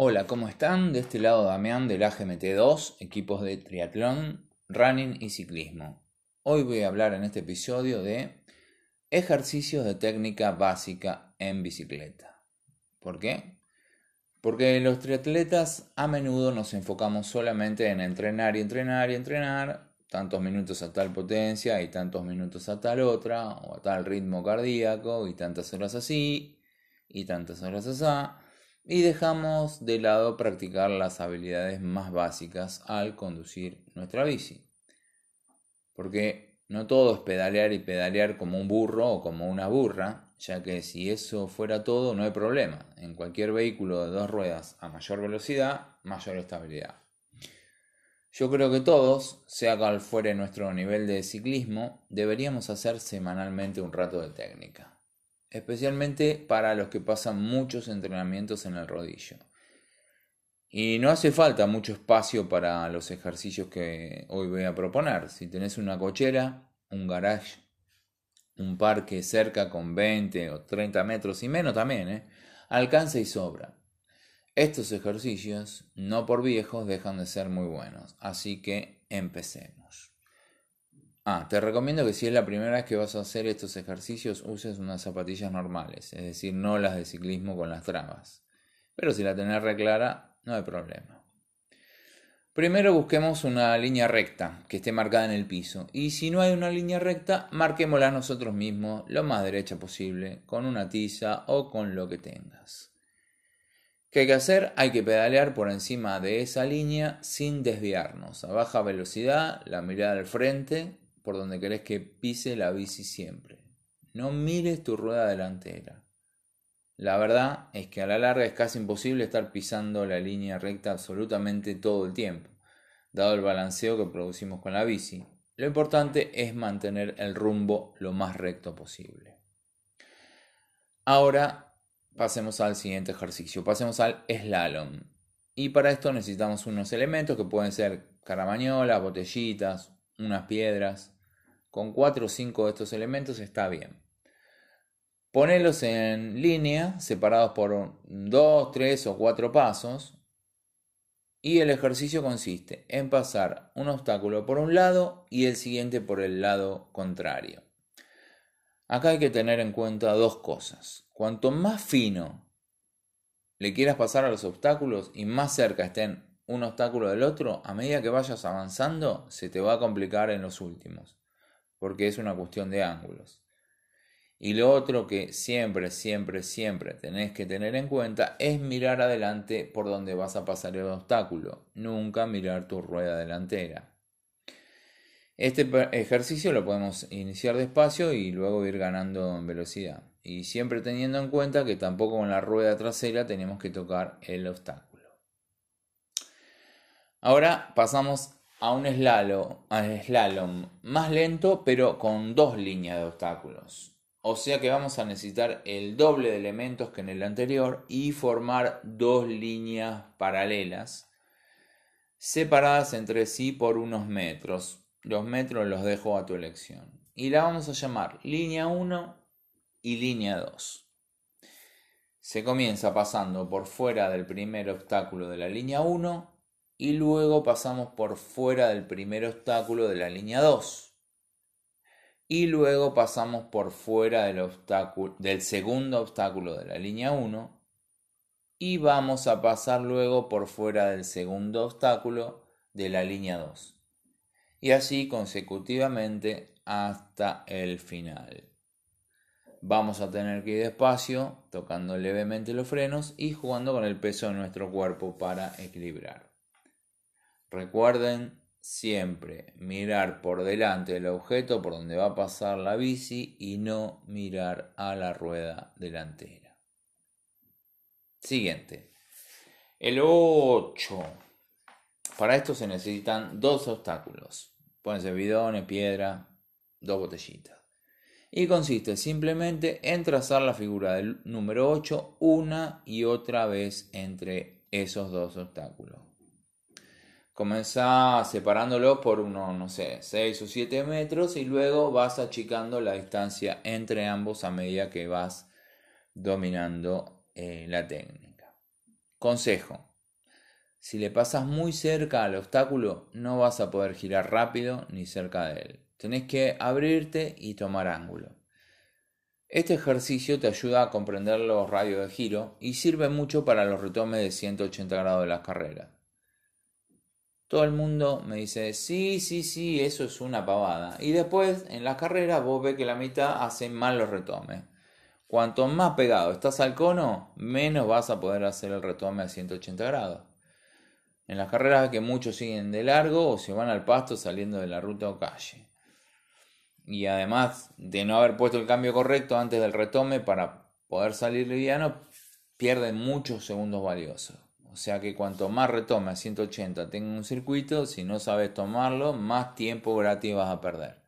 Hola, ¿cómo están? De este lado Damián del AGMT2, equipos de triatlón, running y ciclismo. Hoy voy a hablar en este episodio de ejercicios de técnica básica en bicicleta. ¿Por qué? Porque los triatletas a menudo nos enfocamos solamente en entrenar y entrenar y entrenar, tantos minutos a tal potencia y tantos minutos a tal otra, o a tal ritmo cardíaco y tantas horas así y tantas horas así y dejamos de lado practicar las habilidades más básicas al conducir nuestra bici. Porque no todo es pedalear y pedalear como un burro o como una burra, ya que si eso fuera todo no hay problema. En cualquier vehículo de dos ruedas a mayor velocidad, mayor estabilidad. Yo creo que todos, sea cual fuere nuestro nivel de ciclismo, deberíamos hacer semanalmente un rato de técnica especialmente para los que pasan muchos entrenamientos en el rodillo. Y no hace falta mucho espacio para los ejercicios que hoy voy a proponer. Si tenés una cochera, un garage, un parque cerca con 20 o 30 metros y menos también, ¿eh? alcanza y sobra. Estos ejercicios, no por viejos, dejan de ser muy buenos. Así que empecemos. Ah, te recomiendo que si es la primera vez que vas a hacer estos ejercicios uses unas zapatillas normales, es decir, no las de ciclismo con las trabas. Pero si la tenés reclara, no hay problema. Primero busquemos una línea recta que esté marcada en el piso y si no hay una línea recta, marquémosla nosotros mismos lo más derecha posible con una tiza o con lo que tengas. ¿Qué hay que hacer? Hay que pedalear por encima de esa línea sin desviarnos, a baja velocidad, la mirada al frente por donde querés que pise la bici siempre. No mires tu rueda delantera. La verdad es que a la larga es casi imposible estar pisando la línea recta absolutamente todo el tiempo, dado el balanceo que producimos con la bici. Lo importante es mantener el rumbo lo más recto posible. Ahora pasemos al siguiente ejercicio, pasemos al slalom. Y para esto necesitamos unos elementos que pueden ser caramañolas, botellitas, unas piedras, con cuatro o cinco de estos elementos está bien. Ponelos en línea, separados por dos, tres o cuatro pasos. Y el ejercicio consiste en pasar un obstáculo por un lado y el siguiente por el lado contrario. Acá hay que tener en cuenta dos cosas. Cuanto más fino le quieras pasar a los obstáculos y más cerca estén un obstáculo del otro, a medida que vayas avanzando, se te va a complicar en los últimos porque es una cuestión de ángulos. Y lo otro que siempre, siempre, siempre tenés que tener en cuenta es mirar adelante por donde vas a pasar el obstáculo, nunca mirar tu rueda delantera. Este ejercicio lo podemos iniciar despacio y luego ir ganando en velocidad. Y siempre teniendo en cuenta que tampoco con la rueda trasera tenemos que tocar el obstáculo. Ahora pasamos a un slalom, más lento pero con dos líneas de obstáculos. O sea que vamos a necesitar el doble de elementos que en el anterior y formar dos líneas paralelas separadas entre sí por unos metros. Los metros los dejo a tu elección. Y la vamos a llamar línea 1 y línea 2. Se comienza pasando por fuera del primer obstáculo de la línea 1 y luego pasamos por fuera del primer obstáculo de la línea 2 y luego pasamos por fuera del, obstáculo, del segundo obstáculo de la línea 1 y vamos a pasar luego por fuera del segundo obstáculo de la línea 2 y así consecutivamente hasta el final. Vamos a tener que ir despacio, tocando levemente los frenos y jugando con el peso de nuestro cuerpo para equilibrar. Recuerden siempre mirar por delante del objeto por donde va a pasar la bici y no mirar a la rueda delantera. Siguiente. El 8. Para esto se necesitan dos obstáculos. Pueden ser bidones, piedra, dos botellitas. Y consiste simplemente en trazar la figura del número 8 una y otra vez entre esos dos obstáculos. Comenzá separándolo por unos, no sé, 6 o 7 metros y luego vas achicando la distancia entre ambos a medida que vas dominando eh, la técnica. Consejo. Si le pasas muy cerca al obstáculo, no vas a poder girar rápido ni cerca de él. Tenés que abrirte y tomar ángulo. Este ejercicio te ayuda a comprender los radios de giro y sirve mucho para los retomes de 180 grados de las carreras. Todo el mundo me dice, sí, sí, sí, eso es una pavada. Y después, en las carreras, vos ves que la mitad hacen mal los retomes. Cuanto más pegado estás al cono, menos vas a poder hacer el retome a 180 grados. En las carreras que muchos siguen de largo o se van al pasto saliendo de la ruta o calle. Y además de no haber puesto el cambio correcto antes del retome para poder salir liviano, pierden muchos segundos valiosos. Sea que cuanto más retome a 180 tenga un circuito, si no sabes tomarlo, más tiempo gratis vas a perder.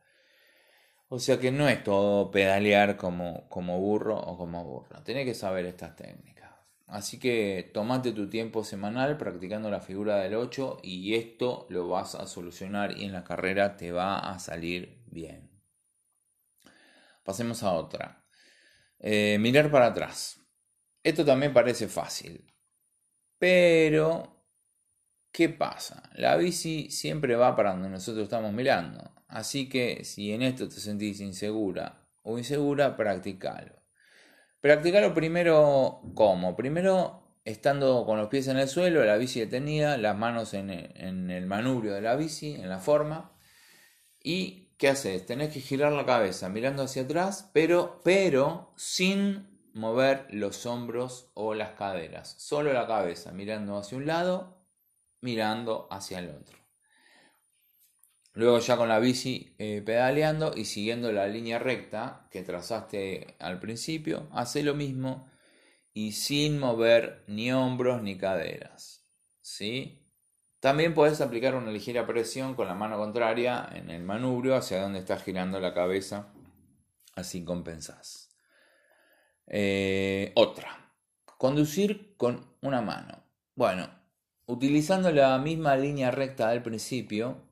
O sea que no es todo pedalear como, como burro o como burro. Tienes que saber estas técnicas. Así que tomate tu tiempo semanal practicando la figura del 8 y esto lo vas a solucionar y en la carrera te va a salir bien. Pasemos a otra. Eh, mirar para atrás. Esto también parece fácil. Pero, ¿qué pasa? La bici siempre va para donde nosotros estamos mirando. Así que si en esto te sentís insegura o insegura, practicalo. Practicarlo primero, ¿cómo? Primero, estando con los pies en el suelo, la bici detenida, las manos en el, manubrio de la bici, en la forma. ¿Y qué haces? Tenés que girar la cabeza mirando hacia atrás, pero, pero sin mover los hombros o las caderas. Solo la cabeza, mirando hacia un lado, mirando hacia el otro. Luego ya con la bici eh, pedaleando y siguiendo la línea recta que trazaste al principio, hace lo mismo y sin mover ni hombros ni caderas. ¿sí? También puedes aplicar una ligera presión con la mano contraria en el manubrio hacia donde estás girando la cabeza, así compensás. Eh, otra, conducir con una mano. Bueno, utilizando la misma línea recta del principio,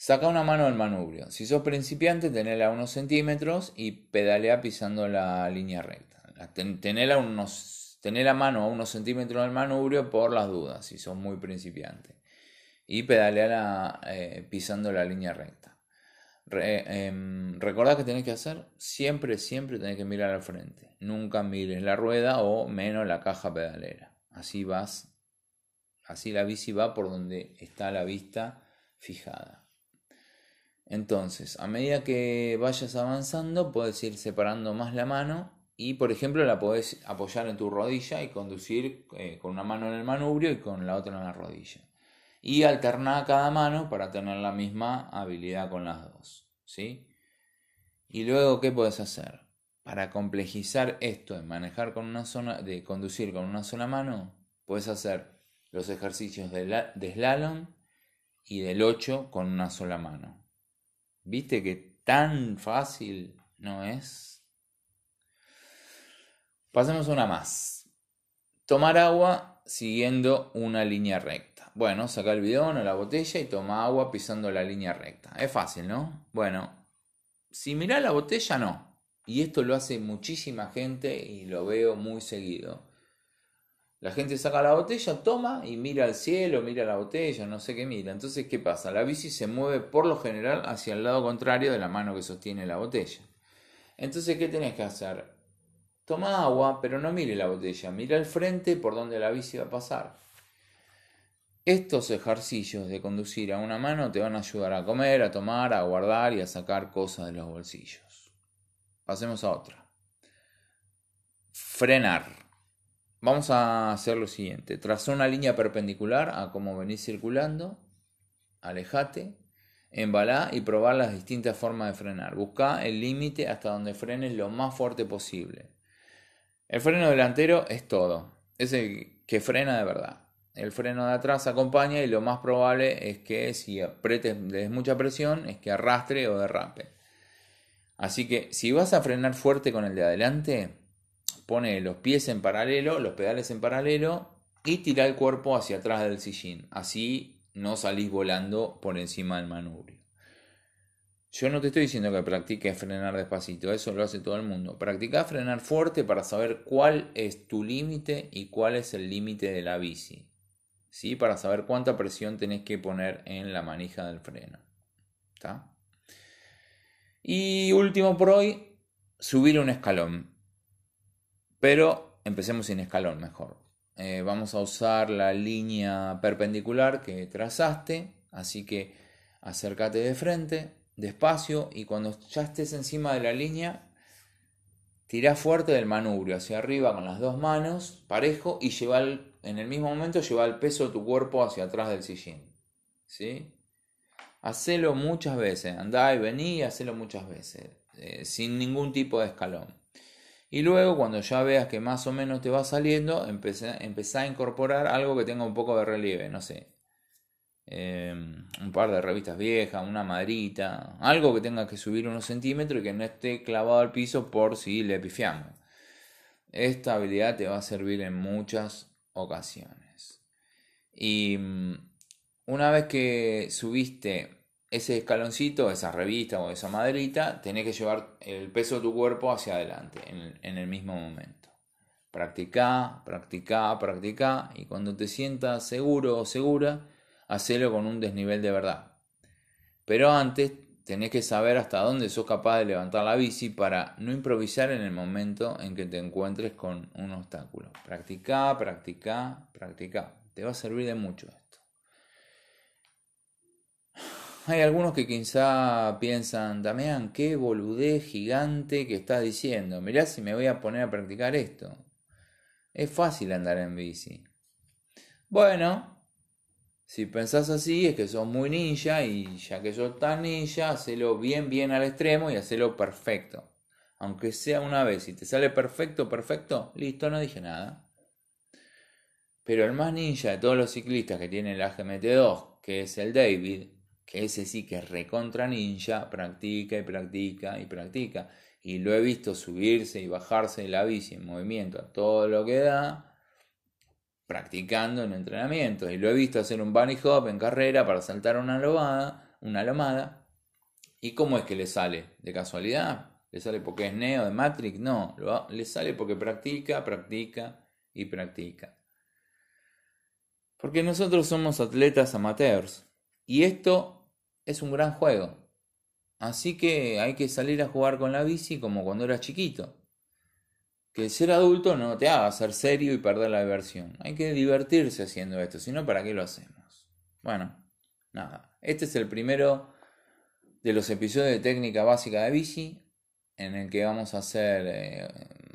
Saca una mano del manubrio. Si sos principiante, tenela a unos centímetros y pedalea pisando la línea recta. Tenela, unos, la mano a unos centímetros del manubrio por las dudas, si sos muy principiante. Y pedalea eh, pisando la línea recta. Em, recordad que tenés que hacer, siempre, siempre tenés que mirar al frente. Nunca mires la rueda o menos la caja pedalera. Así vas, así la bici va por donde está la vista fijada. Entonces, a medida que vayas avanzando, puedes ir separando más la mano y, por ejemplo, la puedes apoyar en tu rodilla y conducir eh, con una mano en el manubrio y con la otra en la rodilla. Y alternar cada mano para tener la misma habilidad con las dos. ¿sí? Y luego, ¿qué puedes hacer? Para complejizar esto de manejar con una zona, de conducir con una sola mano, puedes hacer los ejercicios de, slalom y del 8 con una sola mano. ¿Viste que tan fácil no es? Pasemos a una más. Tomar agua siguiendo una línea recta. Bueno, saca el bidón o la botella y toma agua pisando la línea recta. Es fácil, ¿no? Bueno, si mira la botella, no. Y esto lo hace muchísima gente y lo veo muy seguido. La gente saca la botella, toma y mira al cielo, mira la botella, no sé qué mira. Entonces, ¿qué pasa? La bici se mueve por lo general hacia el lado contrario de la mano que sostiene la botella. Entonces, ¿qué tenés que hacer? Toma agua, pero no mire la botella, mira al frente por donde la bici va a pasar. Estos ejercicios de conducir a una mano te van a ayudar a comer, a tomar, a guardar y a sacar cosas de los bolsillos. Pasemos a otra. Frenar. Vamos a hacer lo siguiente. Traza una línea perpendicular a cómo venís circulando. Alejate. Embalá y probar las distintas formas de frenar. Busca el límite hasta donde frenes lo más fuerte posible. El freno delantero es todo. Es el que frena de verdad. El freno de atrás acompaña y lo más probable es que si apretes, des mucha presión, es que arrastre o derrape. Así que si vas a frenar fuerte con el de adelante, pone los pies en paralelo, los pedales en paralelo y tira el cuerpo hacia atrás del sillín. Así no salís volando por encima del manubrio. Yo no te estoy diciendo que practiques frenar despacito, eso lo hace todo el mundo. Practica frenar fuerte para saber cuál es tu límite y cuál es el límite de la bici. ¿Sí? Para saber cuánta presión tenés que poner en la manija del freno. Y último por hoy, subir un escalón. Pero empecemos sin escalón mejor. Eh, vamos a usar la línea perpendicular que trazaste, así que acércate de frente, despacio y cuando ya estés encima de la línea, tira fuerte del manubrio hacia arriba con las dos manos, parejo, y lleva en el mismo momento lleva el peso de tu cuerpo hacia atrás del sillín. ¿Sí? Hacelo muchas veces, andá y vení y hacelo muchas veces, eh, sin ningún tipo de escalón. Y luego cuando ya veas que más o menos te va saliendo, empezá a incorporar algo que tenga un poco de relieve, no sé, Em, un par de revistas viejas, una madrita, algo que tenga que subir unos centímetros y que no esté clavado al piso por si le pifiamos. Esta habilidad te va a servir en muchas ocasiones. Y mm, una vez que subiste ese escaloncito, esa revista o esa madrita, tenés que llevar el peso de tu cuerpo hacia adelante en, en el mismo momento. Practica, practica, practica y cuando te sientas seguro o segura, hacelo con un desnivel de verdad. Pero antes tenés que saber hasta dónde sos capaz de levantar la bici para no improvisar en el momento en que te encuentres con un obstáculo. Practica, practica, practica. Te va a servir de mucho esto. Hay algunos que quizá piensan, Damián, qué boludez gigante que estás diciendo. Mirá si me voy a poner a practicar esto. Es fácil andar en bici. Bueno, si pensás así, es que sos muy ninja y ya que sos tan ninja, hacelo bien, bien al extremo y hacelo perfecto. Aunque sea una vez, si te sale perfecto, perfecto, listo, no dije nada. Pero el más ninja de todos los ciclistas que tiene la GMT2, que es el David, que ese sí que es recontra ninja, practica y practica y practica. Y lo he visto subirse y bajarse de la bici en movimiento a todo lo que da practicando en entrenamiento y lo he visto hacer un bunny hop en carrera para saltar una lomada, una lomada. ¿Y cómo es que le sale? ¿De casualidad? ¿Le sale porque es Neo de Matrix? No, le sale porque practica, practica y practica. Porque nosotros somos atletas amateurs y esto es un gran juego. Así que hay que salir a jugar con la bici como cuando eras chiquito que ser adulto no te haga ser serio y perder la diversión. Hay que divertirse haciendo esto, si no, ¿para qué lo hacemos? Bueno, nada. Este es el primero de los episodios de técnica básica de bici, en el que vamos a hacer, eh,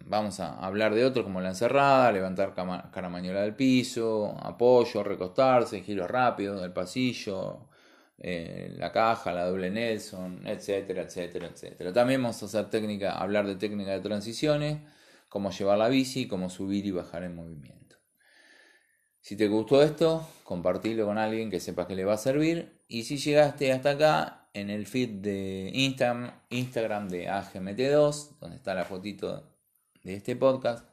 vamos a hablar de otros como la encerrada, levantar caramañola del piso, apoyo, recostarse, giro rápido del pasillo, eh, la caja, la doble Nelson, etcétera, etcétera, etcétera. También vamos a hacer técnica, hablar de técnica de transiciones cómo llevar la bici, cómo subir y bajar en movimiento. Si te gustó esto, compartilo con alguien que sepas que le va a servir. Y si llegaste hasta acá, en el feed de Instagram, Instagram de AGMT2, donde está la fotito de este podcast,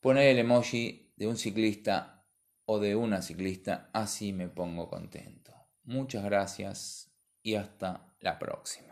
poner el emoji de un ciclista o de una ciclista, así me pongo contento. Muchas gracias y hasta la próxima.